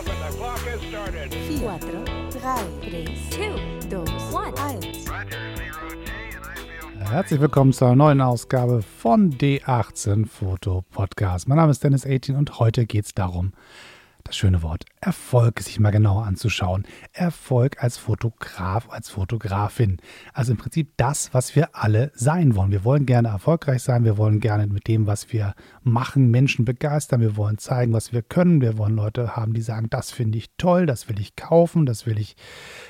off and the clock has started. 4, 3, 3, 2, 1. Herzlich willkommen zu einer neuen Ausgabe von D18 Foto Podcast. Mein Name ist Dennis 18 und heute geht es darum, das schöne Wort Erfolg sich mal genauer anzuschauen. Erfolg als Fotograf, als Fotografin. Also im Prinzip das, was wir alle sein wollen. Wir wollen gerne erfolgreich sein, wir wollen gerne mit dem, was wir machen, Menschen begeistern, wir wollen zeigen, was wir können, wir wollen Leute haben, die sagen, das finde ich toll, das will ich kaufen, das will ich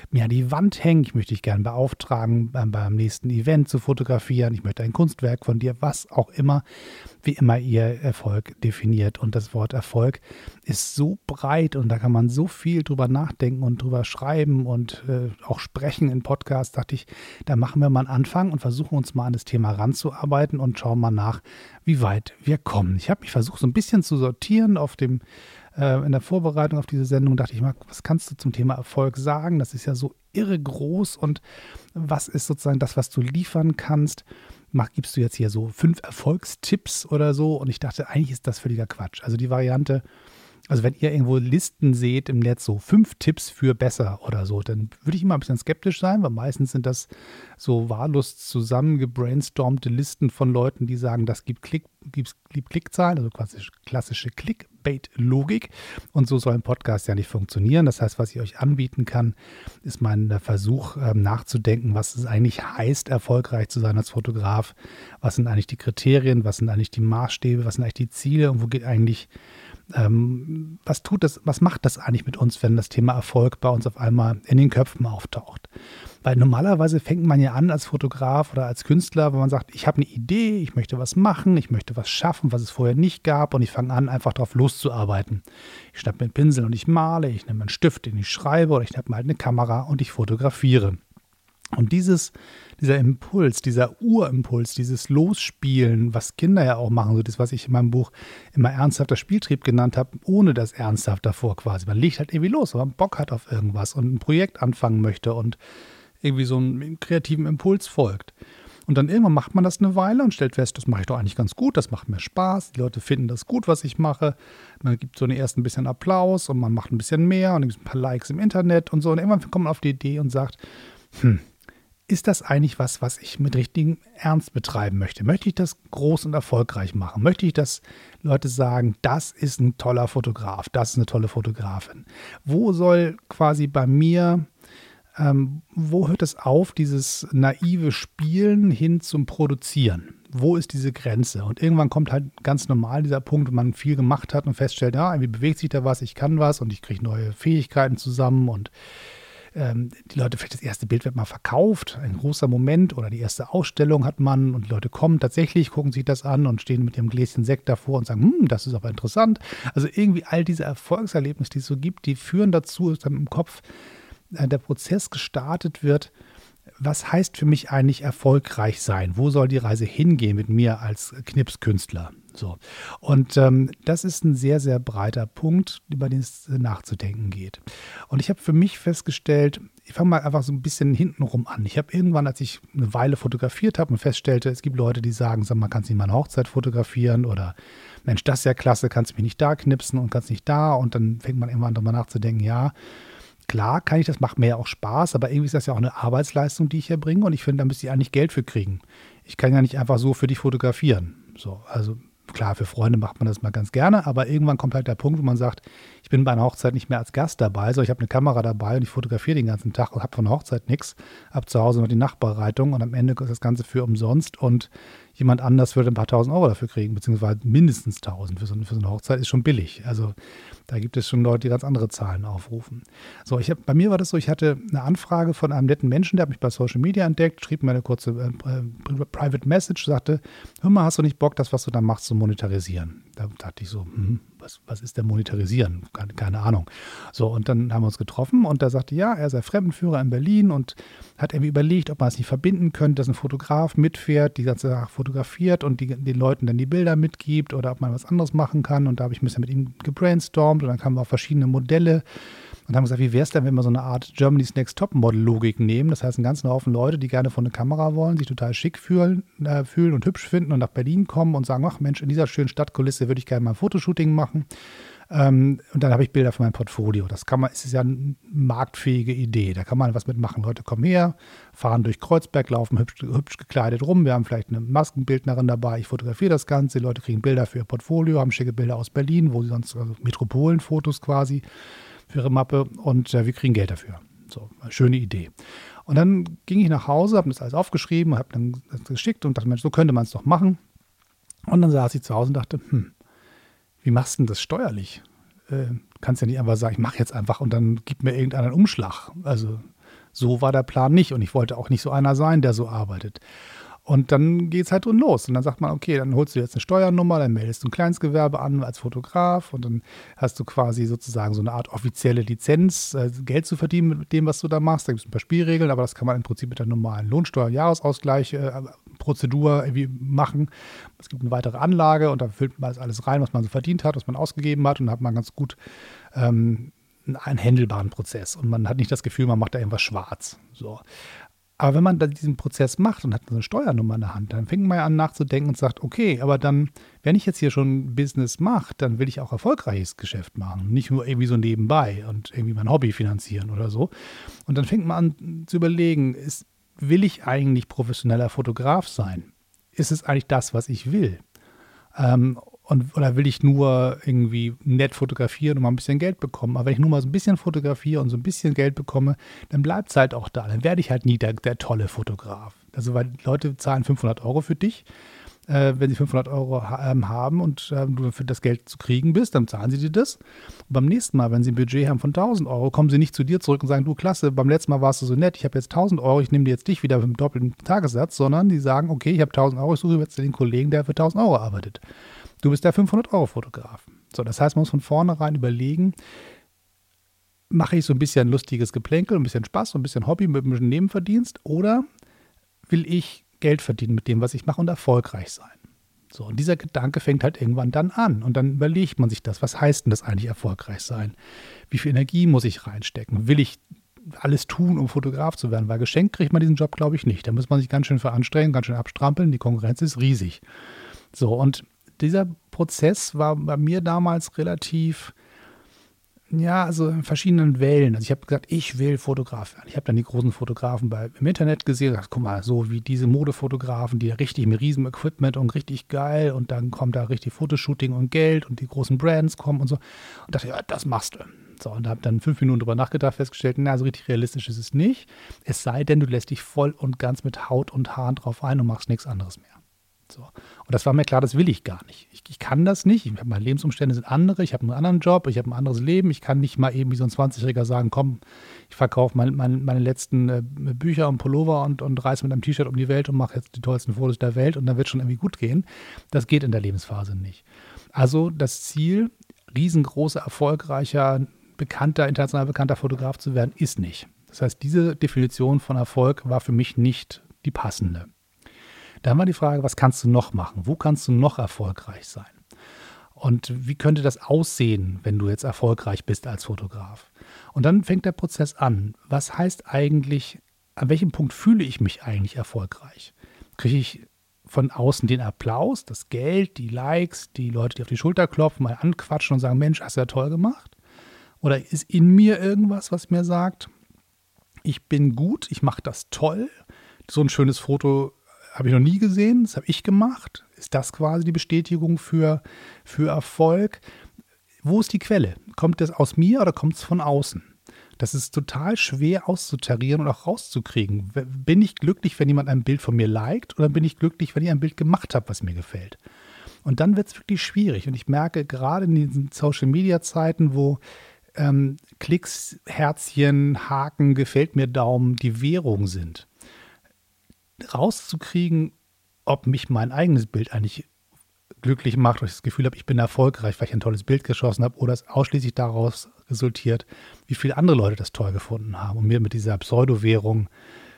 mir an die Wand hängen, ich möchte dich gerne beauftragen, beim, beim nächsten Event zu fotografieren, ich möchte ein Kunstwerk von dir, was auch immer, wie immer ihr Erfolg definiert. Und das Wort Erfolg ist so breit und da kann man so viel drüber nachdenken und drüber schreiben und äh, auch sprechen in Podcasts, dachte ich, da machen wir mal einen Anfang und versuchen uns mal an das Thema ranzuarbeiten und schauen mal nach, wie weit wir kommen. Ich habe mich versucht, so ein bisschen zu sortieren auf dem äh, in der Vorbereitung auf diese Sendung dachte ich mal, was kannst du zum Thema Erfolg sagen? Das ist ja so irre groß und was ist sozusagen das, was du liefern kannst? Mach, gibst du jetzt hier so fünf Erfolgstipps oder so? Und ich dachte, eigentlich ist das völliger Quatsch. Also die Variante, also wenn ihr irgendwo Listen seht im Netz, so fünf Tipps für besser oder so, dann würde ich immer ein bisschen skeptisch sein, weil meistens sind das so wahllos zusammengebrainstormte Listen von Leuten, die sagen, das gibt, Klick, gibt, gibt Klickzahlen, also klassische, klassische Clickbait-Logik. Und so soll ein Podcast ja nicht funktionieren. Das heißt, was ich euch anbieten kann, ist mein Versuch ähm, nachzudenken, was es eigentlich heißt, erfolgreich zu sein als Fotograf. Was sind eigentlich die Kriterien, was sind eigentlich die Maßstäbe, was sind eigentlich die Ziele und wo geht eigentlich ähm, was tut das, was macht das eigentlich mit uns, wenn das Thema Erfolg bei uns auf einmal in den Köpfen auftaucht? Weil normalerweise fängt man ja an als Fotograf oder als Künstler, wenn man sagt, ich habe eine Idee, ich möchte was machen, ich möchte was schaffen, was es vorher nicht gab und ich fange an, einfach darauf loszuarbeiten. Ich schnappe mir einen Pinsel und ich male, ich nehme einen Stift, den ich schreibe oder ich schnappe halt eine Kamera und ich fotografiere. Und dieses, dieser Impuls, dieser Urimpuls, dieses Losspielen, was Kinder ja auch machen, so das, was ich in meinem Buch immer ernsthafter Spieltrieb genannt habe, ohne das ernsthaft davor quasi. Man legt halt irgendwie los, wenn man Bock hat auf irgendwas und ein Projekt anfangen möchte und irgendwie so einen kreativen Impuls folgt. Und dann irgendwann macht man das eine Weile und stellt fest, das mache ich doch eigentlich ganz gut, das macht mir Spaß, die Leute finden das gut, was ich mache. Man gibt so einen ersten bisschen Applaus und man macht ein bisschen mehr und ein paar Likes im Internet und so. Und irgendwann kommt man auf die Idee und sagt, hm, ist das eigentlich was, was ich mit richtigem Ernst betreiben möchte? Möchte ich das groß und erfolgreich machen? Möchte ich, dass Leute sagen, das ist ein toller Fotograf, das ist eine tolle Fotografin? Wo soll quasi bei mir, ähm, wo hört es auf, dieses naive Spielen hin zum Produzieren? Wo ist diese Grenze? Und irgendwann kommt halt ganz normal dieser Punkt, wo man viel gemacht hat und feststellt, ja, irgendwie bewegt sich da was, ich kann was und ich kriege neue Fähigkeiten zusammen und ähm, die Leute, vielleicht das erste Bild wird mal verkauft, ein großer Moment oder die erste Ausstellung hat man und die Leute kommen tatsächlich, gucken sich das an und stehen mit ihrem Gläschen Sekt davor und sagen, hm, das ist aber interessant. Also irgendwie all diese Erfolgserlebnisse, die es so gibt, die führen dazu, dass dann im Kopf äh, der Prozess gestartet wird, was heißt für mich eigentlich erfolgreich sein? Wo soll die Reise hingehen mit mir als Knipskünstler? So. Und ähm, das ist ein sehr, sehr breiter Punkt, über den es nachzudenken geht. Und ich habe für mich festgestellt, ich fange mal einfach so ein bisschen hintenrum an. Ich habe irgendwann, als ich eine Weile fotografiert habe und feststellte, es gibt Leute, die sagen, sag mal, kannst du nicht mal eine Hochzeit fotografieren oder Mensch, das ist ja klasse, kannst du mich nicht da knipsen und kannst nicht da. Und dann fängt man irgendwann darüber nachzudenken, ja, klar kann ich das, macht mir ja auch Spaß, aber irgendwie ist das ja auch eine Arbeitsleistung, die ich hier bringe und ich finde, da müsste ich eigentlich Geld für kriegen. Ich kann ja nicht einfach so für dich fotografieren. So, also klar, für Freunde macht man das mal ganz gerne, aber irgendwann kommt halt der Punkt, wo man sagt, ich bin bei einer Hochzeit nicht mehr als Gast dabei, sondern ich habe eine Kamera dabei und ich fotografiere den ganzen Tag und habe von der Hochzeit nichts, habe zu Hause noch die Nachbereitung und am Ende ist das Ganze für umsonst und jemand anders würde ein paar tausend Euro dafür kriegen, beziehungsweise mindestens tausend für so, für so eine Hochzeit ist schon billig. Also da gibt es schon Leute, die ganz andere Zahlen aufrufen. So, ich hab, bei mir war das so, ich hatte eine Anfrage von einem netten Menschen, der hat mich bei Social Media entdeckt, schrieb mir eine kurze äh, äh, Private Message, sagte, hör mal, hast du nicht Bock, das, was du da machst, zu monetarisieren? Da dachte ich so, hm, was, was ist denn monetarisieren? Keine, keine, Ahnung. So, und dann haben wir uns getroffen und da sagte, ja, er sei Fremdenführer in Berlin und hat irgendwie überlegt, ob man es nicht verbinden könnte, dass ein Fotograf mitfährt, die ganze Sache fotografiert und die, den Leuten dann die Bilder mitgibt oder ob man was anderes machen kann. Und da habe ich ein bisschen mit ihm gebrainstormt und dann kamen auf verschiedene Modelle und haben gesagt, wie wäre es denn, wenn wir so eine Art Germany's Next Top Model Logik nehmen? Das heißt, einen ganzen Haufen Leute, die gerne vor eine Kamera wollen, sich total schick fühlen, äh, fühlen und hübsch finden und nach Berlin kommen und sagen, ach Mensch, in dieser schönen Stadtkulisse würde ich gerne mal ein Fotoshooting machen. Ähm, und dann habe ich Bilder für mein Portfolio. Das kann man, es ist ja eine marktfähige Idee. Da kann man was mitmachen. Leute kommen her, fahren durch Kreuzberg, laufen hübsch, hübsch gekleidet rum. Wir haben vielleicht eine Maskenbildnerin dabei. Ich fotografiere das Ganze. Die Leute kriegen Bilder für ihr Portfolio, haben schicke Bilder aus Berlin, wo sie sonst also Metropolenfotos quasi für ihre Mappe und äh, wir kriegen Geld dafür. So, schöne Idee. Und dann ging ich nach Hause, habe das alles aufgeschrieben, habe dann das geschickt und dachte, Mensch, so könnte man es doch machen. Und dann saß ich zu Hause und dachte, hm, wie machst du denn das steuerlich? Äh, kannst ja nicht einfach sagen, ich mache jetzt einfach und dann gib mir irgendeinen Umschlag. Also so war der Plan nicht und ich wollte auch nicht so einer sein, der so arbeitet. Und dann geht es halt drin los. Und dann sagt man, okay, dann holst du jetzt eine Steuernummer, dann meldest du ein Kleinstgewerbe an als Fotograf und dann hast du quasi sozusagen so eine Art offizielle Lizenz, äh, Geld zu verdienen mit dem, was du da machst. Da gibt es ein paar Spielregeln, aber das kann man im Prinzip mit der normalen Lohnsteuer-Jahresausgleich äh, irgendwie machen. Es gibt eine weitere Anlage und da füllt man alles rein, was man so verdient hat, was man ausgegeben hat und dann hat man ganz gut ähm, einen händelbaren Prozess und man hat nicht das Gefühl, man macht da irgendwas schwarz. So. Aber wenn man dann diesen Prozess macht und hat eine Steuernummer in der Hand, dann fängt man ja an nachzudenken und sagt, okay, aber dann, wenn ich jetzt hier schon Business mache, dann will ich auch erfolgreiches Geschäft machen. Nicht nur irgendwie so nebenbei und irgendwie mein Hobby finanzieren oder so. Und dann fängt man an zu überlegen, ist, will ich eigentlich professioneller Fotograf sein? Ist es eigentlich das, was ich will? Ähm, und, oder will ich nur irgendwie nett fotografieren und mal ein bisschen Geld bekommen? Aber wenn ich nur mal so ein bisschen fotografiere und so ein bisschen Geld bekomme, dann bleibt es halt auch da. Dann werde ich halt nie der, der tolle Fotograf. Also, weil Leute zahlen 500 Euro für dich. Äh, wenn sie 500 Euro ha ähm, haben und äh, du für das Geld zu kriegen bist, dann zahlen sie dir das. Und beim nächsten Mal, wenn sie ein Budget haben von 1000 Euro, kommen sie nicht zu dir zurück und sagen, du klasse, beim letzten Mal warst du so nett, ich habe jetzt 1000 Euro, ich nehme dir jetzt dich wieder mit dem doppelten Tagessatz, sondern die sagen, okay, ich habe 1000 Euro, ich suche jetzt den Kollegen, der für 1000 Euro arbeitet. Du bist der 500-Euro-Fotograf. So, das heißt, man muss von vornherein überlegen, mache ich so ein bisschen lustiges Geplänkel, ein bisschen Spaß, ein bisschen Hobby mit einem Nebenverdienst oder will ich Geld verdienen mit dem, was ich mache und erfolgreich sein? So, und dieser Gedanke fängt halt irgendwann dann an. Und dann überlegt man sich das. Was heißt denn das eigentlich erfolgreich sein? Wie viel Energie muss ich reinstecken? Will ich alles tun, um Fotograf zu werden? Weil geschenkt kriegt man diesen Job, glaube ich, nicht. Da muss man sich ganz schön veranstrengen, ganz schön abstrampeln. Die Konkurrenz ist riesig. So, und dieser Prozess war bei mir damals relativ, ja, also in verschiedenen Wellen. Also ich habe gesagt, ich will Fotograf werden. Ich habe dann die großen Fotografen bei, im Internet gesehen, gesagt, guck mal, so wie diese Modefotografen, die richtig mit riesem Equipment und richtig geil und dann kommt da richtig Fotoshooting und Geld und die großen Brands kommen und so. Und dachte, ja, das machst du. So, und habe dann fünf Minuten drüber nachgedacht, festgestellt, na, so richtig realistisch ist es nicht. Es sei denn, du lässt dich voll und ganz mit Haut und Haaren drauf ein und machst nichts anderes mehr. So. Und das war mir klar, das will ich gar nicht. Ich, ich kann das nicht. Ich, meine Lebensumstände sind andere. Ich habe einen anderen Job. Ich habe ein anderes Leben. Ich kann nicht mal eben wie so ein 20-Jähriger sagen, komm, ich verkaufe mein, mein, meine letzten äh, Bücher und Pullover und, und reise mit einem T-Shirt um die Welt und mache jetzt die tollsten Fotos der Welt und dann wird schon irgendwie gut gehen. Das geht in der Lebensphase nicht. Also das Ziel, riesengroßer, erfolgreicher, bekannter, international bekannter Fotograf zu werden, ist nicht. Das heißt, diese Definition von Erfolg war für mich nicht die passende. Dann war die Frage, was kannst du noch machen? Wo kannst du noch erfolgreich sein? Und wie könnte das aussehen, wenn du jetzt erfolgreich bist als Fotograf? Und dann fängt der Prozess an. Was heißt eigentlich, an welchem Punkt fühle ich mich eigentlich erfolgreich? Kriege ich von außen den Applaus, das Geld, die Likes, die Leute, die auf die Schulter klopfen, mal anquatschen und sagen, Mensch, hast du ja toll gemacht? Oder ist in mir irgendwas, was mir sagt, ich bin gut, ich mache das toll? So ein schönes Foto habe ich noch nie gesehen, das habe ich gemacht. Ist das quasi die Bestätigung für, für Erfolg? Wo ist die Quelle? Kommt das aus mir oder kommt es von außen? Das ist total schwer auszutarieren und auch rauszukriegen. Bin ich glücklich, wenn jemand ein Bild von mir liked oder bin ich glücklich, wenn ich ein Bild gemacht habe, was mir gefällt? Und dann wird es wirklich schwierig. Und ich merke gerade in diesen Social-Media-Zeiten, wo ähm, Klicks, Herzchen, Haken, gefällt mir Daumen die Währung sind, rauszukriegen, ob mich mein eigenes Bild eigentlich glücklich macht, weil ich das Gefühl habe, ich bin erfolgreich, weil ich ein tolles Bild geschossen habe, oder es ausschließlich daraus resultiert, wie viele andere Leute das toll gefunden haben und mir mit dieser Pseudo-Währung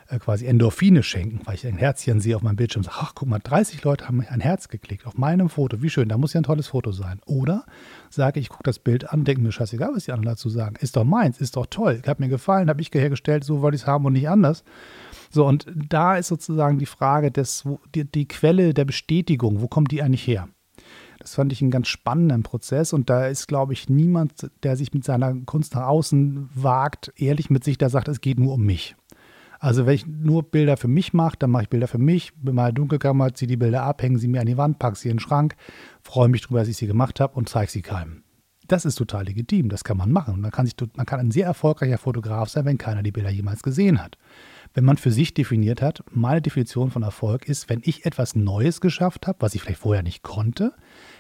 äh, quasi Endorphine schenken, weil ich ein Herzchen sehe auf meinem Bildschirm und sage, ach guck mal, 30 Leute haben ein Herz geklickt auf meinem Foto, wie schön, da muss ja ein tolles Foto sein. Oder sage ich, gucke das Bild an, denke mir, scheißegal, was die anderen dazu sagen, ist doch meins, ist doch toll, hat mir gefallen, habe ich hergestellt, so wollte ich es haben und nicht anders. So, und da ist sozusagen die Frage, des, die, die Quelle der Bestätigung, wo kommt die eigentlich her? Das fand ich einen ganz spannenden Prozess und da ist, glaube ich, niemand, der sich mit seiner Kunst nach außen wagt, ehrlich mit sich, der sagt, es geht nur um mich. Also wenn ich nur Bilder für mich mache, dann mache ich Bilder für mich, bin mal Dunkelkammer, ziehe die Bilder ab, hänge sie mir an die Wand, packe sie in den Schrank, freue mich darüber, dass ich sie gemacht habe und zeige sie keinem. Das ist total legitim, das kann man machen. Man kann, sich, man kann ein sehr erfolgreicher Fotograf sein, wenn keiner die Bilder jemals gesehen hat. Wenn man für sich definiert hat, meine Definition von Erfolg ist, wenn ich etwas Neues geschafft habe, was ich vielleicht vorher nicht konnte,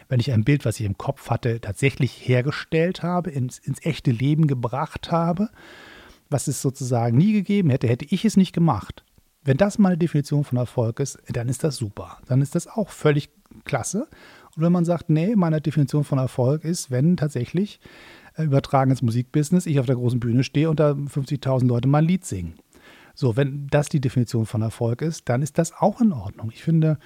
wenn ich ein Bild, was ich im Kopf hatte, tatsächlich hergestellt habe, ins, ins echte Leben gebracht habe, was es sozusagen nie gegeben hätte, hätte ich es nicht gemacht. Wenn das meine Definition von Erfolg ist, dann ist das super. Dann ist das auch völlig klasse. Und wenn man sagt, nee, meine Definition von Erfolg ist, wenn tatsächlich äh, übertragen ins Musikbusiness ich auf der großen Bühne stehe und da 50.000 Leute mein Lied singen. So, wenn das die Definition von Erfolg ist, dann ist das auch in Ordnung. Ich finde,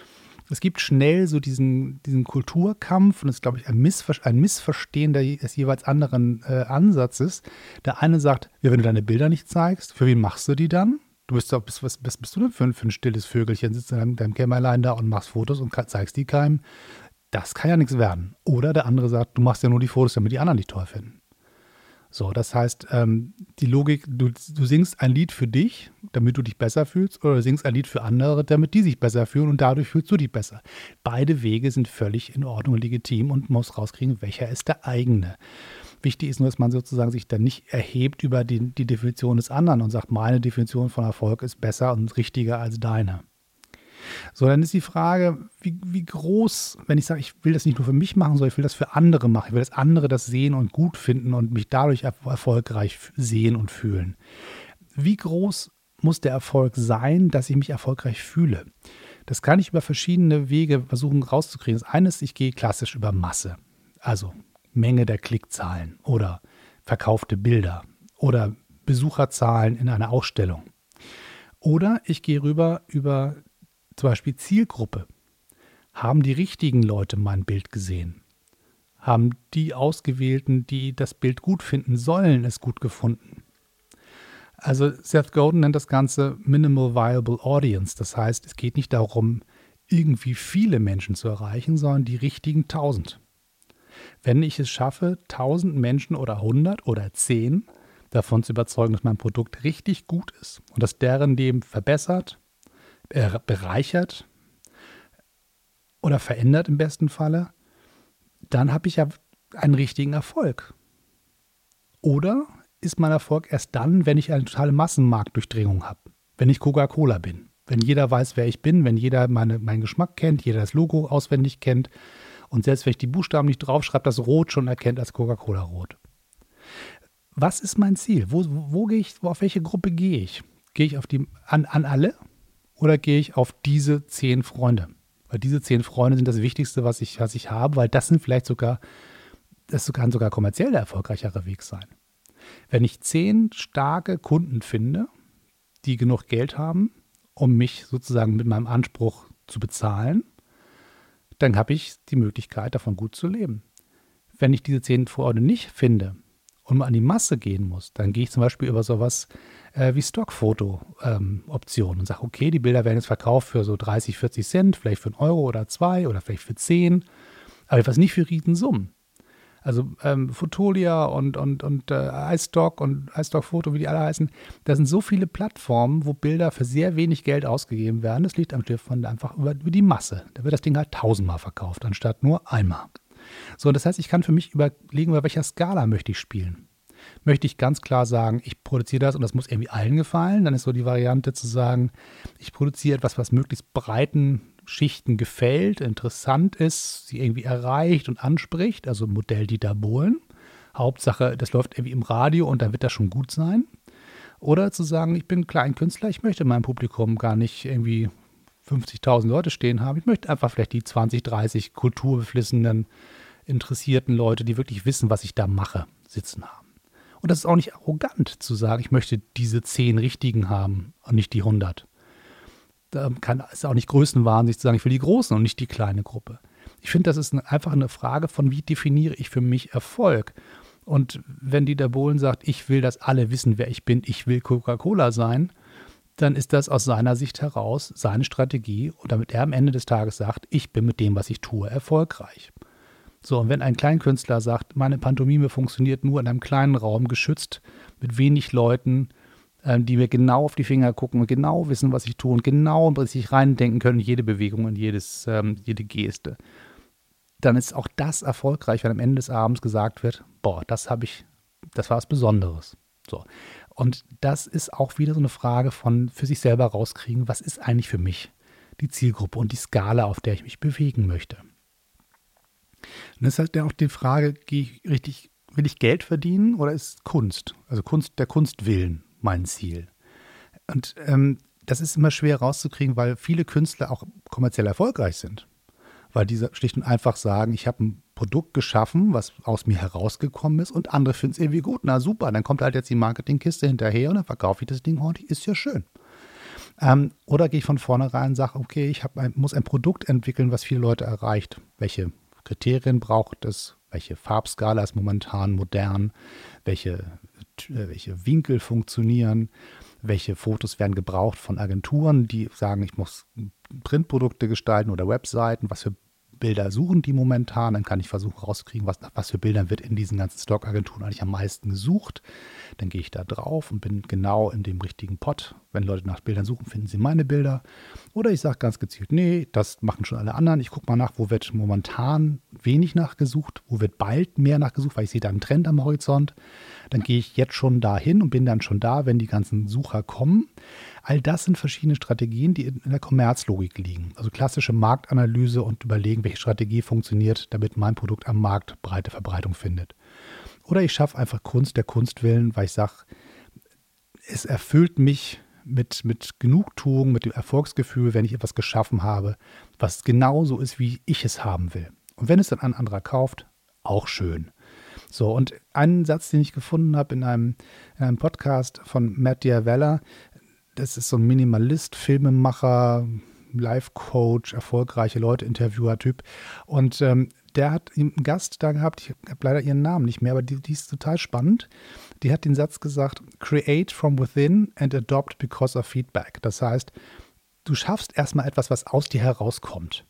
es gibt schnell so diesen, diesen Kulturkampf und es ist, glaube ich, ein, Missver ein Missverstehen des jeweils anderen äh, Ansatzes. Der eine sagt, ja, wenn du deine Bilder nicht zeigst, für wen machst du die dann? Du bist doch, bist, was, was bist du denn für ein, für ein stilles Vögelchen? Sitzt in deinem, deinem Kämmerlein da und machst Fotos und zeigst die keinem. Das kann ja nichts werden. Oder der andere sagt, du machst ja nur die Fotos, damit die anderen dich toll finden. So, das heißt, ähm, die Logik, du, du singst ein Lied für dich, damit du dich besser fühlst, oder du singst ein Lied für andere, damit die sich besser fühlen und dadurch fühlst du dich besser. Beide Wege sind völlig in Ordnung und legitim und muss rauskriegen, welcher ist der eigene. Wichtig ist nur, dass man sozusagen sich dann nicht erhebt über die, die Definition des anderen und sagt, meine Definition von Erfolg ist besser und richtiger als deine. So, dann ist die Frage, wie, wie groß, wenn ich sage, ich will das nicht nur für mich machen, sondern ich will das für andere machen. Ich will, dass andere das sehen und gut finden und mich dadurch erfolgreich sehen und fühlen. Wie groß muss der Erfolg sein, dass ich mich erfolgreich fühle? Das kann ich über verschiedene Wege versuchen rauszukriegen. Das eine ist, ich gehe klassisch über Masse. Also Menge der Klickzahlen oder verkaufte Bilder oder Besucherzahlen in einer Ausstellung. Oder ich gehe rüber über zum Beispiel Zielgruppe. Haben die richtigen Leute mein Bild gesehen? Haben die Ausgewählten, die das Bild gut finden sollen, es gut gefunden? Also Seth Godin nennt das Ganze Minimal Viable Audience. Das heißt, es geht nicht darum, irgendwie viele Menschen zu erreichen, sondern die richtigen tausend. Wenn ich es schaffe, tausend Menschen oder hundert oder zehn davon zu überzeugen, dass mein Produkt richtig gut ist und dass deren Leben verbessert, bereichert oder verändert im besten Falle, dann habe ich ja einen richtigen Erfolg. Oder ist mein Erfolg erst dann, wenn ich eine totale Massenmarktdurchdringung habe, wenn ich Coca-Cola bin, wenn jeder weiß, wer ich bin, wenn jeder meine, meinen Geschmack kennt, jeder das Logo auswendig kennt und selbst wenn ich die Buchstaben nicht draufschreibe, das Rot schon erkennt als Coca-Cola Rot. Was ist mein Ziel? Wo, wo, wo gehe ich, wo, auf welche Gruppe gehe ich? Gehe ich auf die, an, an alle oder gehe ich auf diese zehn Freunde? Weil diese zehn Freunde sind das Wichtigste, was ich, was ich habe, weil das sind vielleicht sogar, das kann sogar kommerziell der erfolgreichere Weg sein. Wenn ich zehn starke Kunden finde, die genug Geld haben, um mich sozusagen mit meinem Anspruch zu bezahlen, dann habe ich die Möglichkeit, davon gut zu leben. Wenn ich diese zehn Freunde nicht finde, und an die Masse gehen muss, dann gehe ich zum Beispiel über sowas äh, wie Stockfoto-Optionen ähm, und sage, okay, die Bilder werden jetzt verkauft für so 30, 40 Cent, vielleicht für einen Euro oder zwei oder vielleicht für 10, aber etwas nicht für Riesensummen. Also ähm, Fotolia und, und, und äh, iStock und iStock Foto, wie die alle heißen, da sind so viele Plattformen, wo Bilder für sehr wenig Geld ausgegeben werden. Das liegt am Stift einfach über, über die Masse. Da wird das Ding halt tausendmal verkauft, anstatt nur einmal. So, das heißt, ich kann für mich überlegen, bei welcher Skala möchte ich spielen. Möchte ich ganz klar sagen, ich produziere das und das muss irgendwie allen gefallen, dann ist so die Variante zu sagen, ich produziere etwas, was möglichst breiten Schichten gefällt, interessant ist, sie irgendwie erreicht und anspricht, also Modell Dieter Bohlen. Hauptsache, das läuft irgendwie im Radio und dann wird das schon gut sein. Oder zu sagen, ich bin Kleinkünstler, ich möchte in meinem Publikum gar nicht irgendwie 50.000 Leute stehen haben. Ich möchte einfach vielleicht die 20, 30 kulturbeflissenen, interessierten Leute, die wirklich wissen, was ich da mache, sitzen haben. Und das ist auch nicht arrogant zu sagen, ich möchte diese 10 Richtigen haben und nicht die 100. Da kann, ist auch nicht Größenwahn, sich zu sagen, ich will die Großen und nicht die kleine Gruppe. Ich finde, das ist einfach eine Frage von, wie definiere ich für mich Erfolg. Und wenn Dieter Bohlen sagt, ich will, dass alle wissen, wer ich bin, ich will Coca-Cola sein, dann ist das aus seiner Sicht heraus seine Strategie und damit er am Ende des Tages sagt, ich bin mit dem, was ich tue, erfolgreich. So, und wenn ein Kleinkünstler sagt, meine Pantomime funktioniert nur in einem kleinen Raum, geschützt, mit wenig Leuten, ähm, die mir genau auf die Finger gucken und genau wissen, was ich tue und genau sich reindenken können jede Bewegung und jedes, ähm, jede Geste, dann ist auch das erfolgreich, wenn am Ende des Abends gesagt wird, boah, das habe ich, das war was Besonderes. So. Und das ist auch wieder so eine Frage von für sich selber rauskriegen, was ist eigentlich für mich die Zielgruppe und die Skala, auf der ich mich bewegen möchte. Und das ist halt auch die Frage, gehe ich richtig, will ich Geld verdienen oder ist Kunst, also Kunst der Kunstwillen mein Ziel? Und ähm, das ist immer schwer rauszukriegen, weil viele Künstler auch kommerziell erfolgreich sind. Weil diese schlicht und einfach sagen, ich habe ein Produkt geschaffen, was aus mir herausgekommen ist und andere finden es irgendwie gut. Na super, dann kommt halt jetzt die Marketingkiste hinterher und dann verkaufe ich das Ding ordentlich, ist ja schön. Ähm, oder gehe ich von vornherein und sage, okay, ich ein, muss ein Produkt entwickeln, was viele Leute erreicht. Welche Kriterien braucht es? Welche Farbskala ist momentan modern? Welche, äh, welche Winkel funktionieren? Welche Fotos werden gebraucht von Agenturen, die sagen, ich muss Printprodukte gestalten oder Webseiten? Was für Bilder suchen die momentan? Dann kann ich versuchen rauszukriegen, was, was für Bilder wird in diesen ganzen Stock-Agenturen eigentlich am meisten gesucht. Dann gehe ich da drauf und bin genau in dem richtigen Pot. Wenn Leute nach Bildern suchen, finden sie meine Bilder. Oder ich sage ganz gezielt, nee, das machen schon alle anderen. Ich gucke mal nach, wo wird momentan wenig nachgesucht, wo wird bald mehr nachgesucht, weil ich sehe da einen Trend am Horizont. Dann gehe ich jetzt schon dahin und bin dann schon da, wenn die ganzen Sucher kommen. All das sind verschiedene Strategien, die in der Kommerzlogik liegen. Also klassische Marktanalyse und überlegen, welche Strategie funktioniert, damit mein Produkt am Markt breite Verbreitung findet. Oder ich schaffe einfach Kunst der Kunst willen, weil ich sage, es erfüllt mich mit, mit Genugtuung, mit dem Erfolgsgefühl, wenn ich etwas geschaffen habe, was genauso ist, wie ich es haben will. Und wenn es dann ein anderer kauft, auch schön. So, und einen Satz, den ich gefunden habe in einem, in einem Podcast von Matt Diavella, das ist so ein Minimalist, Filmemacher, Life-Coach, erfolgreiche Leute, Interviewer-Typ. Und ähm, der hat einen Gast da gehabt, ich habe leider ihren Namen nicht mehr, aber die, die, ist total spannend. Die hat den Satz gesagt, create from within and adopt because of feedback. Das heißt, du schaffst erstmal etwas, was aus dir herauskommt.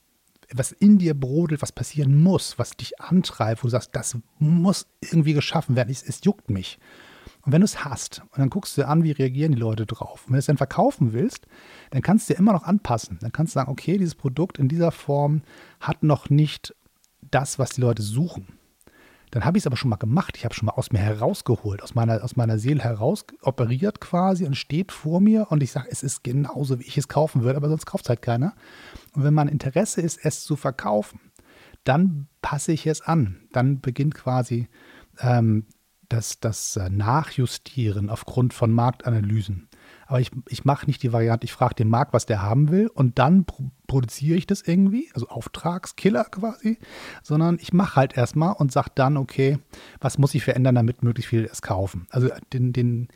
Was in dir brodelt, was passieren muss, was dich antreibt, wo du sagst, das muss irgendwie geschaffen werden, es, es juckt mich. Und wenn du es hast und dann guckst du dir an, wie reagieren die Leute drauf. Und wenn du es dann verkaufen willst, dann kannst du dir immer noch anpassen. Dann kannst du sagen, okay, dieses Produkt in dieser Form hat noch nicht das, was die Leute suchen. Dann habe ich es aber schon mal gemacht. Ich habe schon mal aus mir herausgeholt, aus meiner, aus meiner Seele heraus operiert quasi und steht vor mir und ich sage, es ist genauso, wie ich es kaufen würde, aber sonst kauft es halt keiner. Und wenn mein Interesse ist, es zu verkaufen, dann passe ich es an. Dann beginnt quasi ähm, das, das äh, Nachjustieren aufgrund von Marktanalysen. Aber ich, ich mache nicht die Variante, ich frage den Markt, was der haben will und dann pro produziere ich das irgendwie, also Auftragskiller quasi, sondern ich mache halt erstmal und sage dann, okay, was muss ich verändern, damit möglichst viele es kaufen. Also den, den,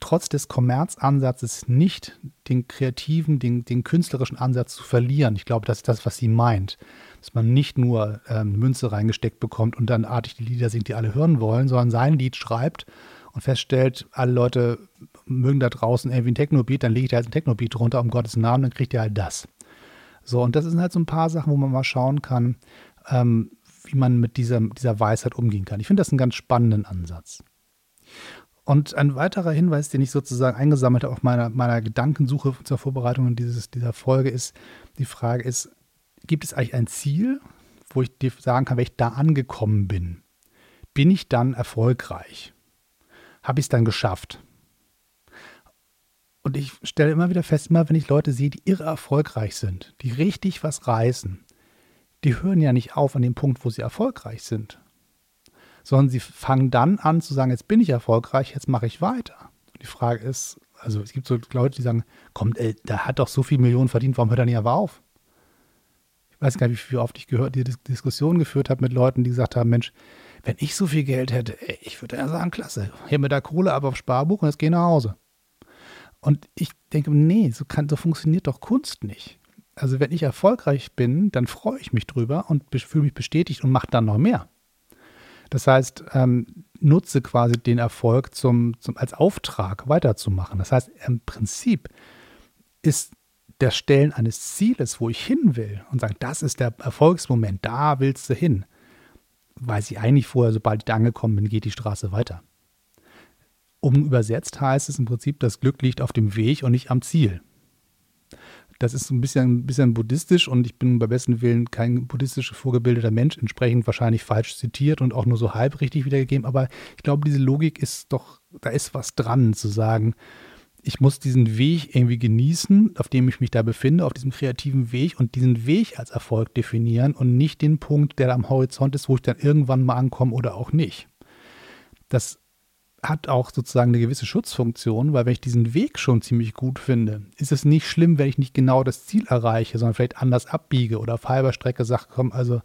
trotz des Kommerzansatzes nicht den kreativen, den, den künstlerischen Ansatz zu verlieren. Ich glaube, das ist das, was sie meint dass man nicht nur ähm, Münze reingesteckt bekommt und dann artig die Lieder singt, die alle hören wollen, sondern sein Lied schreibt und feststellt, alle Leute mögen da draußen irgendwie ein Techno-Beat, dann lege ich da halt ein Techno-Beat drunter, um Gottes Namen, dann kriegt ihr halt das. So, und das sind halt so ein paar Sachen, wo man mal schauen kann, ähm, wie man mit dieser, dieser Weisheit umgehen kann. Ich finde das einen ganz spannenden Ansatz. Und ein weiterer Hinweis, den ich sozusagen eingesammelt habe auf meiner, meiner Gedankensuche zur Vorbereitung dieses, dieser Folge, ist, die Frage ist, gibt es eigentlich ein Ziel, wo ich dir sagen kann, wenn ich da angekommen bin, bin ich dann erfolgreich? Habe ich es dann geschafft? Und ich stelle immer wieder fest, immer wenn ich Leute sehe, die irre erfolgreich sind, die richtig was reißen, die hören ja nicht auf an dem Punkt, wo sie erfolgreich sind, sondern sie fangen dann an zu sagen, jetzt bin ich erfolgreich, jetzt mache ich weiter. Und die Frage ist, also es gibt so Leute, die sagen, komm, ey, der hat doch so viel Millionen verdient, warum hört er nicht aber auf? Ich weiß gar nicht, wie oft ich gehört, die Diskussion geführt habe mit Leuten, die gesagt haben, Mensch, wenn ich so viel Geld hätte, ey, ich würde ja sagen, klasse, hier mit der Kohle ab auf Sparbuch und jetzt geh nach Hause. Und ich denke, nee, so, kann, so funktioniert doch Kunst nicht. Also wenn ich erfolgreich bin, dann freue ich mich drüber und fühle mich bestätigt und mache dann noch mehr. Das heißt, ähm, nutze quasi den Erfolg zum, zum, als Auftrag weiterzumachen. Das heißt, im Prinzip ist das Stellen eines Zieles, wo ich hin will und sagen, das ist der Erfolgsmoment, da willst du hin, weiß ich eigentlich vorher, sobald ich da angekommen bin, geht die Straße weiter. Um übersetzt heißt es im Prinzip, das Glück liegt auf dem Weg und nicht am Ziel. Das ist ein bisschen, ein bisschen buddhistisch und ich bin bei besten Willen kein buddhistisch vorgebildeter Mensch, entsprechend wahrscheinlich falsch zitiert und auch nur so halb richtig wiedergegeben. Aber ich glaube, diese Logik ist doch, da ist was dran zu sagen, ich muss diesen Weg irgendwie genießen, auf dem ich mich da befinde, auf diesem kreativen Weg und diesen Weg als Erfolg definieren und nicht den Punkt, der da am Horizont ist, wo ich dann irgendwann mal ankomme oder auch nicht. Das hat auch sozusagen eine gewisse Schutzfunktion, weil wenn ich diesen Weg schon ziemlich gut finde, ist es nicht schlimm, wenn ich nicht genau das Ziel erreiche, sondern vielleicht anders abbiege oder auf halber Strecke sage, komm, also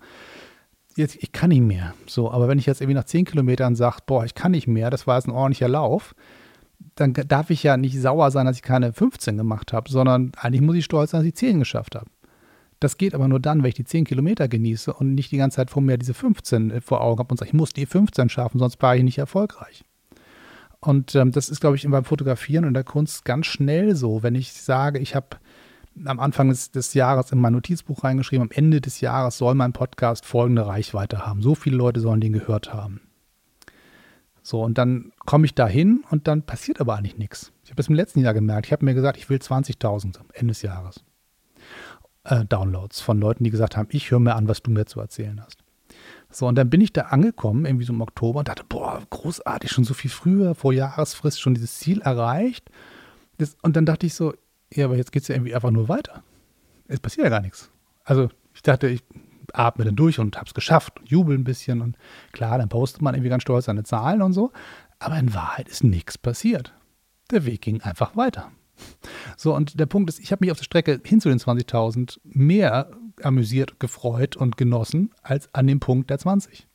jetzt, ich kann nicht mehr. So, aber wenn ich jetzt irgendwie nach 10 Kilometern sage, boah, ich kann nicht mehr, das war jetzt ein ordentlicher Lauf, dann darf ich ja nicht sauer sein, dass ich keine 15 gemacht habe, sondern eigentlich muss ich stolz sein, dass ich 10 geschafft habe. Das geht aber nur dann, wenn ich die 10 Kilometer genieße und nicht die ganze Zeit vor mir diese 15 vor Augen habe und sage, ich muss die 15 schaffen, sonst war ich nicht erfolgreich. Und ähm, das ist, glaube ich, beim Fotografieren und der Kunst ganz schnell so. Wenn ich sage, ich habe am Anfang des, des, Jahres in mein Notizbuch reingeschrieben, am Ende des Jahres soll mein Podcast folgende Reichweite haben. So viele Leute sollen den gehört haben. So, und dann komme ich da hin und dann passiert aber eigentlich nichts. Ich habe das im letzten Jahr gemerkt. Ich habe mir gesagt, ich will 20.000 am Ende des Jahres. Äh, Downloads von Leuten, die gesagt haben, ich höre mir an, was du mir zu erzählen hast. So, und dann bin ich da angekommen, irgendwie so im Oktober, und dachte, boah, großartig, schon so viel früher, vor Jahresfrist schon dieses Ziel erreicht. Das, und dann dachte ich so, ja, aber jetzt geht es ja irgendwie einfach nur weiter. Es passiert ja gar nichts. Also ich dachte, ich atme dann durch und habe es geschafft und jubel ein bisschen. Und klar, dann postet man irgendwie ganz stolz seine Zahlen und so. Aber in Wahrheit ist nichts passiert. Der Weg ging einfach weiter. So, und der Punkt ist, ich habe mich auf der Strecke hin zu den 20.000 mehr amüsiert, gefreut und genossen als an dem Punkt der 20.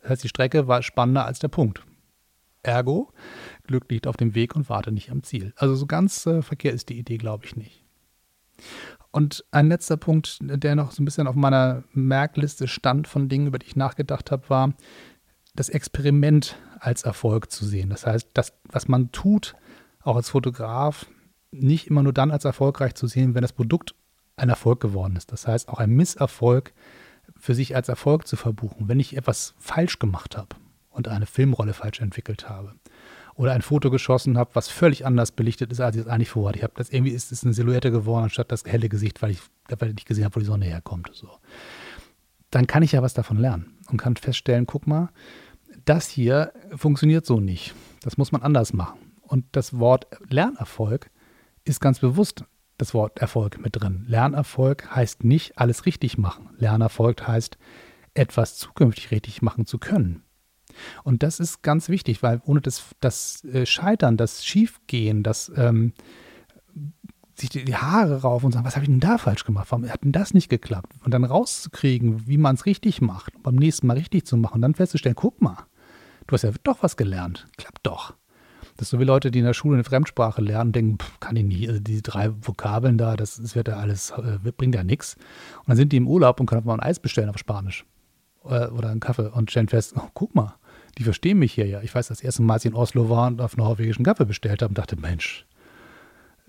Das heißt, die Strecke war spannender als der Punkt. Ergo, Glück liegt auf dem Weg und warte nicht am Ziel. Also so ganz äh, verkehrt ist die Idee, glaube ich, nicht. Und ein letzter Punkt, der noch so ein bisschen auf meiner Merkliste stand von Dingen, über die ich nachgedacht habe, war das Experiment als Erfolg zu sehen. Das heißt, das, was man tut, auch als Fotograf, nicht immer nur dann als erfolgreich zu sehen, wenn das Produkt ein Erfolg geworden ist. Das heißt, auch ein Misserfolg für sich als Erfolg zu verbuchen, wenn ich etwas falsch gemacht habe und eine Filmrolle falsch entwickelt habe oder ein Foto geschossen habe, was völlig anders belichtet ist, als ich es eigentlich vorhatte. Ich habe das irgendwie ist es eine Silhouette geworden anstatt das helle Gesicht, weil ich, ich nicht gesehen habe, wo die Sonne herkommt. So. Dann kann ich ja was davon lernen und kann feststellen, guck mal, das hier funktioniert so nicht. Das muss man anders machen. Und das Wort Lernerfolg ist ganz bewusst das Wort Erfolg mit drin. Lernerfolg heißt nicht alles richtig machen. Lernerfolg heißt, etwas zukünftig richtig machen zu können. Und das ist ganz wichtig, weil ohne das, das äh, Scheitern, das Schiefgehen, das ähm, sich die Haare rauf und sagen, was habe ich denn da falsch gemacht? Warum hat denn das nicht geklappt? Und dann rauszukriegen, wie man es richtig macht, beim nächsten Mal richtig zu machen und dann festzustellen, guck mal, du hast ja doch was gelernt. Klappt doch. Das ist so wie Leute, die in der Schule eine Fremdsprache lernen, denken, pff, kann ich nicht, also diese drei Vokabeln da, das, das wird ja alles, äh, bringt ja nichts. Und dann sind die im Urlaub und können mal ein Eis bestellen auf Spanisch oder, äh, oder einen Kaffee und stellen fest, oh, guck mal, die verstehen mich hier ja. Ich weiß, das erste Mal, als ich in Oslo war und auf norwegischen Kaffee bestellt habe, dachte, Mensch,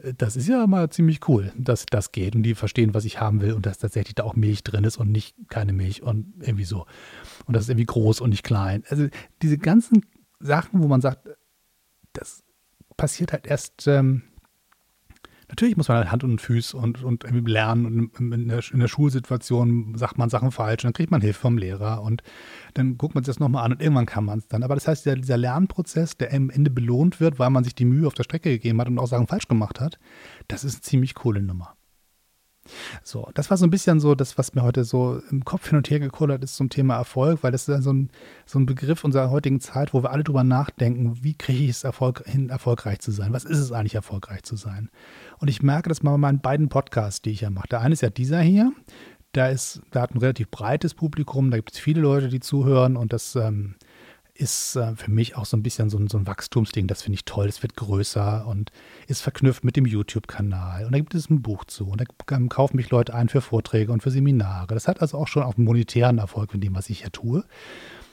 äh, das ist ja mal ziemlich cool, dass das geht und die verstehen, was ich haben will und dass tatsächlich da auch Milch drin ist und nicht keine Milch und irgendwie so. Und das ist irgendwie groß und nicht klein. Also diese ganzen Sachen, wo man sagt, das passiert halt erst, ähm, Natürlich muss man halt Hand und Füße und, und lernen und in der, in der, Schulsituation sagt man Sachen falsch und dann kriegt man Hilfe vom Lehrer und dann guckt man sich das nochmal an und irgendwann kann man es dann. Aber das heißt, dieser, dieser Lernprozess, der am Ende belohnt wird, weil man sich die Mühe auf der Strecke gegeben hat und auch Sachen falsch gemacht hat, das ist eine ziemlich coole Nummer. So, das war so ein bisschen so das, was mir heute so im Kopf hin und her gekullert ist zum Thema Erfolg, weil das ist so ein, so ein Begriff unserer heutigen Zeit, wo wir alle drüber nachdenken, wie kriege ich es Erfolg, hin, erfolgreich zu sein? Was ist es eigentlich, erfolgreich zu sein? Und ich merke das mal bei meinen beiden Podcasts, die ich ja mache. Der eine ist ja dieser hier, da ist, da hat ein relativ breites Publikum, da gibt es viele Leute, die zuhören und das ähm, ist äh, für mich auch so ein bisschen so ein, so ein Wachstumsding. Das finde ich toll. Es wird größer und ist verknüpft mit dem YouTube-Kanal. Und da gibt es ein Buch zu. Und da kaufen mich Leute ein für Vorträge und für Seminare. Das hat also auch schon auch einen monetären Erfolg in dem, was ich hier tue.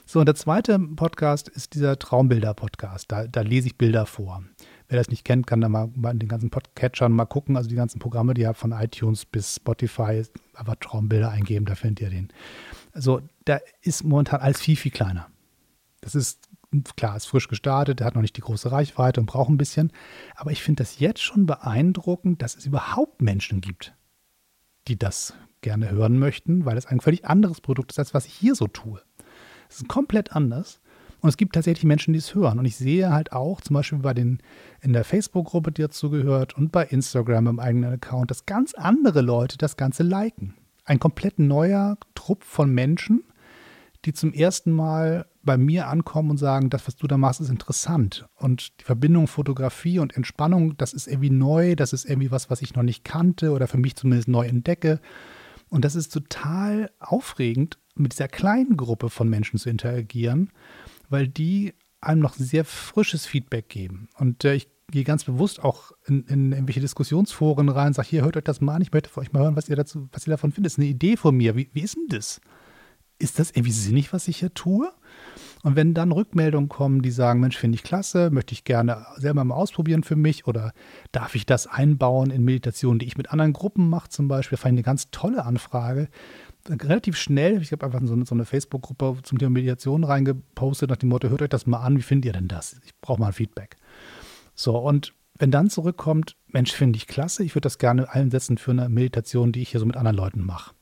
So, und der zweite Podcast ist dieser Traumbilder-Podcast. Da, da lese ich Bilder vor. Wer das nicht kennt, kann da mal in den ganzen Podcatchern mal gucken. Also die ganzen Programme, die ihr von iTunes bis Spotify, einfach Traumbilder eingeben, da findet ihr den. Also da ist momentan alles viel, viel kleiner. Das ist klar, ist frisch gestartet, hat noch nicht die große Reichweite und braucht ein bisschen. Aber ich finde das jetzt schon beeindruckend, dass es überhaupt Menschen gibt, die das gerne hören möchten, weil es ein völlig anderes Produkt ist, als was ich hier so tue. Es ist komplett anders. Und es gibt tatsächlich Menschen, die es hören. Und ich sehe halt auch, zum Beispiel bei den, in der Facebook-Gruppe, die dazu gehört, und bei Instagram im eigenen Account, dass ganz andere Leute das Ganze liken. Ein komplett neuer Trupp von Menschen, die zum ersten Mal bei mir ankommen und sagen, das, was du da machst, ist interessant. Und die Verbindung Fotografie und Entspannung, das ist irgendwie neu, das ist irgendwie was, was ich noch nicht kannte oder für mich zumindest neu entdecke. Und das ist total aufregend, mit dieser kleinen Gruppe von Menschen zu interagieren weil die einem noch sehr frisches Feedback geben. Und äh, ich gehe ganz bewusst auch in, in irgendwelche Diskussionsforen rein, sage, hier, hört euch das mal an, ich möchte von euch mal hören, was ihr dazu, was ihr davon findet. Das ist eine Idee von mir. Wie, wie ist denn das? Ist das irgendwie sinnig, was ich hier tue? Und wenn dann Rückmeldungen kommen, die sagen, Mensch, finde ich klasse, möchte ich gerne selber mal ausprobieren für mich oder darf ich das einbauen in Meditationen, die ich mit anderen Gruppen mache zum Beispiel, fand ich eine ganz tolle Anfrage relativ schnell, ich habe einfach so eine, so eine Facebook-Gruppe zum Thema Mediation reingepostet, nach dem Motto, hört euch das mal an, wie findet ihr denn das? Ich brauche mal ein Feedback. So, und wenn dann zurückkommt, Mensch, finde ich klasse, ich würde das gerne einsetzen für eine Meditation, die ich hier so mit anderen Leuten mache.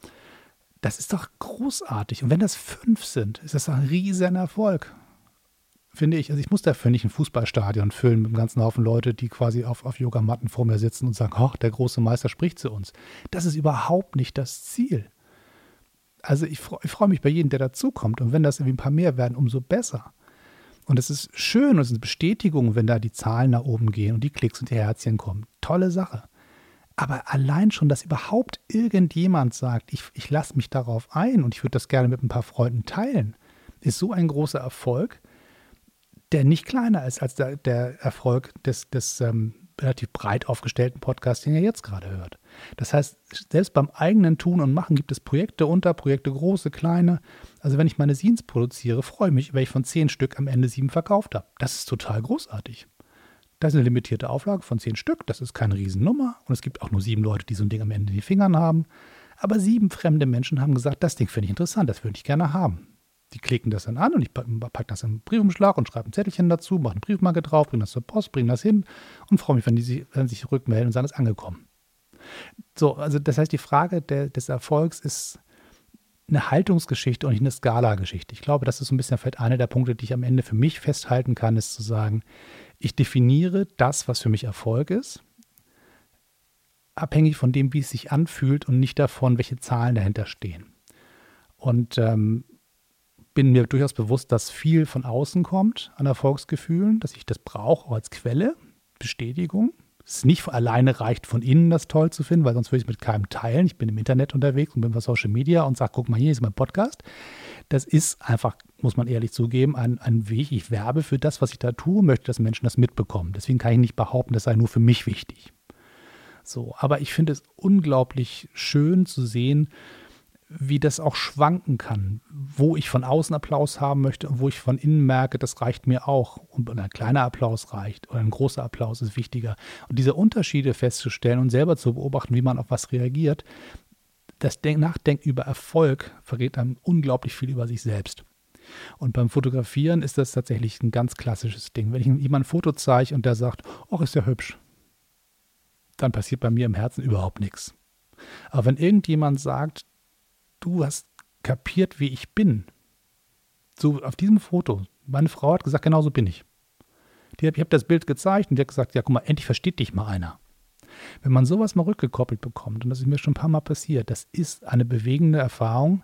Das ist doch großartig. Und wenn das fünf sind, ist das ein riesen Erfolg. Finde ich. Also ich muss dafür nicht ein Fußballstadion füllen mit einem ganzen Haufen Leute, die quasi auf, auf Yogamatten vor mir sitzen und sagen, ach, der große Meister spricht zu uns. Das ist überhaupt nicht das Ziel also ich, ich freue mich bei jedem, der dazukommt. Und wenn das irgendwie ein paar mehr werden, umso besser. Und es ist schön und es ist eine Bestätigung, wenn da die Zahlen nach oben gehen und die Klicks und die Herzchen kommen. Tolle Sache. Aber allein schon, dass überhaupt irgendjemand sagt, ich, ich lasse mich darauf ein und ich würde das gerne mit ein paar Freunden teilen, ist so ein großer Erfolg, der nicht kleiner ist als der, der Erfolg des, des ähm, relativ breit aufgestellten Podcast, den ihr jetzt gerade hört. Das heißt, selbst beim eigenen Tun und Machen gibt es Projekte unter, Projekte große, kleine. Also wenn ich meine Scenes produziere, freue ich mich, wenn ich von zehn Stück am Ende sieben verkauft habe. Das ist total großartig. Das ist eine limitierte Auflage von zehn Stück, das ist keine Riesennummer und es gibt auch nur sieben Leute, die so ein Ding am Ende in die Fingern haben. Aber sieben fremde Menschen haben gesagt, das Ding finde ich interessant, das würde ich gerne haben. Die klicken das dann an und ich packe das in einen Briefumschlag und schreibe ein Zettelchen dazu, mache eine Briefmarke drauf, bringe das zur Post, bringe das hin und freue mich, wenn die sich, wenn sich rückmelden und sagen, es ist angekommen. So, also das heißt, die Frage der, des Erfolgs ist eine Haltungsgeschichte und nicht eine Skala-Geschichte. Ich glaube, das ist so ein bisschen vielleicht einer der Punkte, die ich am Ende für mich festhalten kann, ist zu sagen, ich definiere das, was für mich Erfolg ist, abhängig von dem, wie es sich anfühlt und nicht davon, welche Zahlen dahinter stehen. Und ähm, bin mir durchaus bewusst, dass viel von außen kommt an Erfolgsgefühlen, dass ich das brauche auch als Quelle, Bestätigung. Es nicht alleine reicht, von innen das toll zu finden, weil sonst würde ich es mit keinem teilen. Ich bin im Internet unterwegs und bin bei Social Media und sage, guck mal, hier ist mein Podcast. Das ist einfach, muss man ehrlich zugeben, ein, ein Weg. Ich werbe für das, was ich da tue, möchte, dass Menschen das mitbekommen. Deswegen kann ich nicht behaupten, das sei nur für mich wichtig. So, aber ich finde es unglaublich schön zu sehen, wie das auch schwanken kann, wo ich von außen Applaus haben möchte und wo ich von innen merke, das reicht mir auch und ein kleiner Applaus reicht oder ein großer Applaus ist wichtiger. Und diese Unterschiede festzustellen und selber zu beobachten, wie man auf was reagiert, das Nachdenken über Erfolg verrät einem unglaublich viel über sich selbst. Und beim Fotografieren ist das tatsächlich ein ganz klassisches Ding. Wenn ich jemandem ein Foto zeige und der sagt, ach, ist ja hübsch, dann passiert bei mir im Herzen überhaupt nichts. Aber wenn irgendjemand sagt, du hast kapiert, wie ich bin. So auf diesem Foto. Meine Frau hat gesagt, genau so bin ich. Die, ich habe das Bild gezeigt und die hat gesagt, ja, guck mal, endlich versteht dich mal einer. Wenn man sowas mal rückgekoppelt bekommt, und das ist mir schon ein paar Mal passiert, das ist eine bewegende Erfahrung,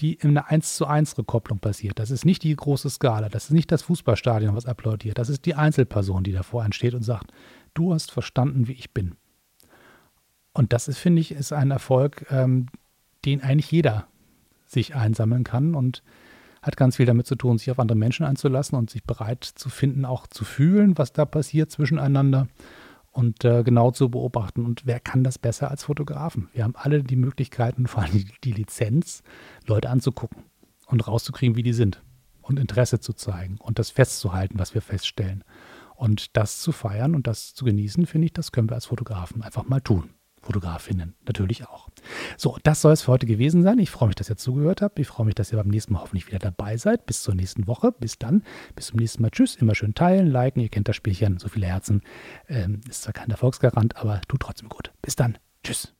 die in einer 1 zu 1 Rückkopplung passiert. Das ist nicht die große Skala, das ist nicht das Fußballstadion, was applaudiert, das ist die Einzelperson, die davor entsteht und sagt, du hast verstanden, wie ich bin. Und das ist, finde ich, ist ein Erfolg, ähm, den eigentlich jeder sich einsammeln kann und hat ganz viel damit zu tun, sich auf andere Menschen einzulassen und sich bereit zu finden, auch zu fühlen, was da passiert zwischeneinander und äh, genau zu beobachten. Und wer kann das besser als Fotografen? Wir haben alle die Möglichkeiten, vor allem die, die Lizenz, Leute anzugucken und rauszukriegen, wie die sind und Interesse zu zeigen und das festzuhalten, was wir feststellen. Und das zu feiern und das zu genießen, finde ich, das können wir als Fotografen einfach mal tun. Fotografinnen natürlich auch. So, das soll es für heute gewesen sein. Ich freue mich, dass ihr zugehört habt. Ich freue mich, dass ihr beim nächsten Mal hoffentlich wieder dabei seid. Bis zur nächsten Woche. Bis dann. Bis zum nächsten Mal. Tschüss. Immer schön teilen, liken. Ihr kennt das Spielchen. So viele Herzen. Ähm, ist zwar kein Erfolgsgarant, aber tut trotzdem gut. Bis dann. Tschüss.